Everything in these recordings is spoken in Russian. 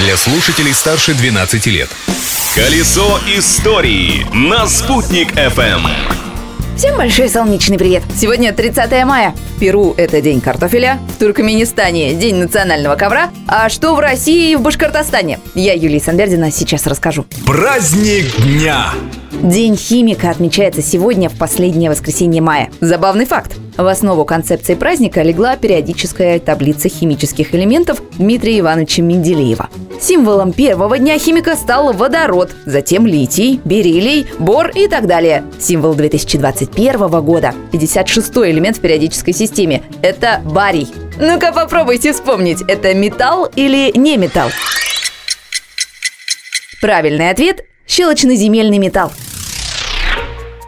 для слушателей старше 12 лет. Колесо истории на «Спутник FM. Всем большой солнечный привет! Сегодня 30 мая. Перу это день картофеля, в Туркменистане день национального ковра. А что в России и в Башкортостане? Я, Юлия Санбердина, сейчас расскажу. Праздник дня. День химика отмечается сегодня в последнее воскресенье мая. Забавный факт. В основу концепции праздника легла периодическая таблица химических элементов Дмитрия Ивановича Менделеева. Символом первого дня химика стал водород, затем литий, бериллий, бор и так далее. Символ 2021 года – 56-й элемент в периодической системе – это барий. Ну-ка попробуйте вспомнить, это металл или не металл? Правильный ответ – щелочно-земельный металл.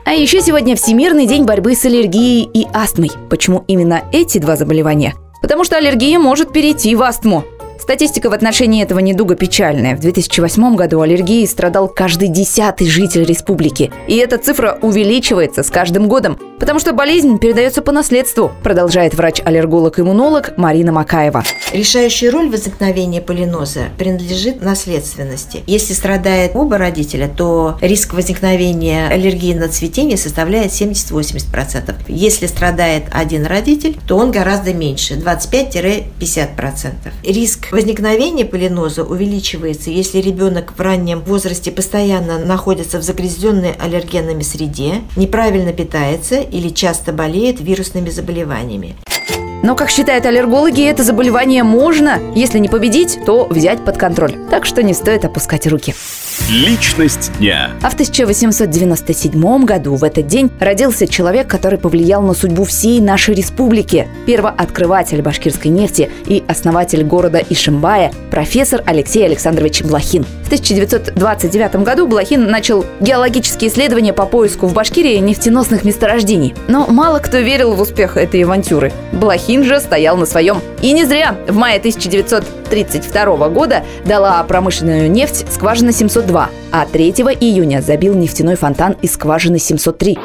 А еще сегодня Всемирный день борьбы с аллергией и астмой. Почему именно эти два заболевания? Потому что аллергия может перейти в астму. Статистика в отношении этого недуга печальная. В 2008 году аллергией страдал каждый десятый житель республики. И эта цифра увеличивается с каждым годом, потому что болезнь передается по наследству, продолжает врач-аллерголог-иммунолог Марина Макаева. Решающая роль возникновения полиноза принадлежит наследственности. Если страдает оба родителя, то риск возникновения аллергии на цветение составляет 70-80%. Если страдает один родитель, то он гораздо меньше – 25-50%. Риск возникновения полиноза увеличивается, если ребенок в раннем возрасте постоянно находится в загрязненной аллергенами среде, неправильно питается или часто болеет вирусными заболеваниями. Но, как считают аллергологи, это заболевание можно, если не победить, то взять под контроль. Так что не стоит опускать руки. Личность дня. А в 1897 году в этот день родился человек, который повлиял на судьбу всей нашей республики. Первооткрыватель башкирской нефти и основатель города Ишимбая, профессор Алексей Александрович Блохин. В 1929 году Блохин начал геологические исследования по поиску в Башкирии нефтеносных месторождений. Но мало кто верил в успех этой авантюры. Блохин же стоял на своем. И не зря. В мае 1932 года дала промышленную нефть скважина 702, а 3 июня забил нефтяной фонтан из скважины 703.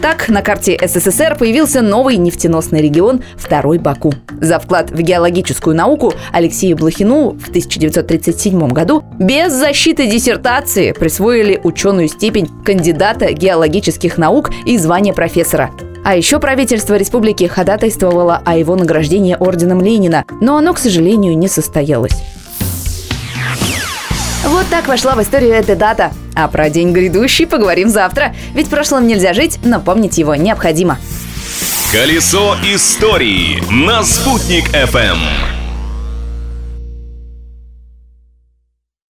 Так, на карте СССР появился новый нефтеносный регион – Второй Баку. За вклад в геологическую науку Алексею Блохину в 1937 году без защиты диссертации присвоили ученую степень кандидата геологических наук и звание профессора. А еще правительство республики ходатайствовало о его награждении орденом Ленина, но оно, к сожалению, не состоялось. Вот так вошла в историю эта дата. А про день грядущий поговорим завтра. Ведь в прошлом нельзя жить, но помнить его необходимо. Колесо истории на «Спутник FM.